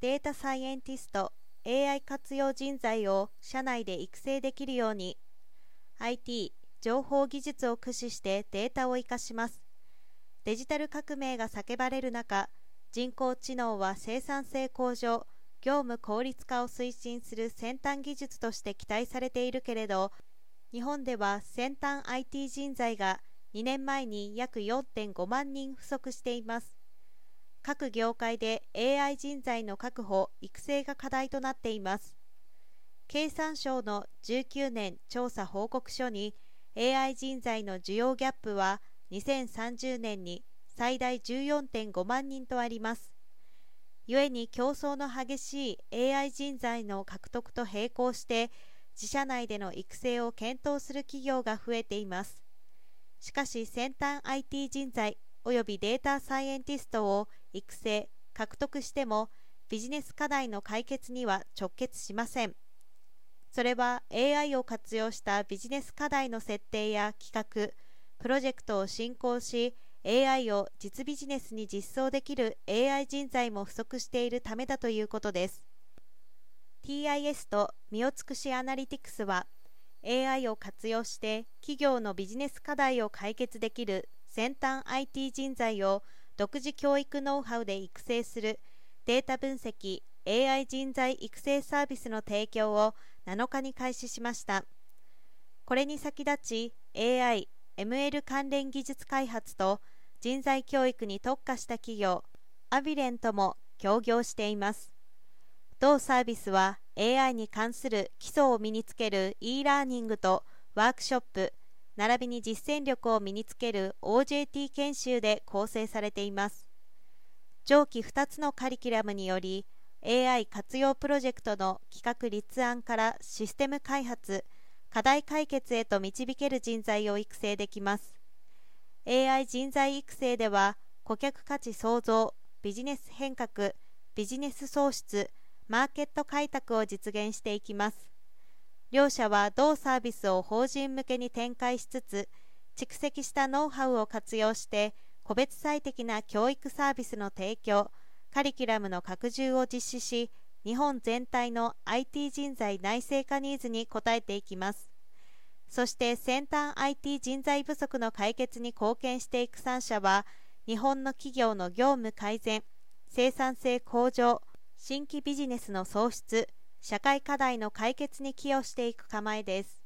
データサイエンティスト AI 活用人材を社内で育成できるように IT 情報技術を駆使してデータを生かします。デジタル革命が叫ばれる中人工知能は生産性向上業務効率化を推進する先端技術として期待されているけれど日本では先端 IT 人材が2年前に約4.5万人不足しています。各業界で AI 人材の確保・育成が課題となっています。経産省の19年調査報告書に AI 人材の需要ギャップは2030年に最大14.5万人とあります。故に競争の激しい AI 人材の獲得と並行して自社内での育成を検討する企業が増えています。しかし先端 IT 人材及びデータサイエンティストを育成獲得してもビジネス課題の解決には直結しません。それは AI を活用したビジネス課題の設定や企画プロジェクトを進行し AI を実ビジネスに実装できる AI 人材も不足しているためだということです。TIS と身を尽くしアナリティクスは AI を活用して企業のビジネス課題を解決できる先端 IT 人材を独自教育ノウハウで育成するデータ分析 AI 人材育成サービスの提供を7日に開始しました。これに先立ち AI、ML 関連技術開発と人材教育に特化した企業アビレンとも協業しています。同サービスは AI に関する基礎を身につける e ラーニングとワークショップ並びに実践力を身につける OJT 研修で構成されています。上記2つのカリキュラムにより AI 活用プロジェクトの企画立案からシステム開発課題解決へと導ける人材を育成できます。AI 人材育成では顧客価値創造ビジネス変革ビジネス創出マーケット開拓を実現していきます。両社は同サービスを法人向けに展開しつつ蓄積したノウハウを活用して個別最適な教育サービスの提供カリキュラムの拡充を実施し日本全体の IT 人材内製化ニーズに応えていきます。そして先端 IT 人材不足の解決に貢献していく3社は日本の企業の業務改善生産性向上新規ビジネスの創出社会課題の解決に寄与していく構えです。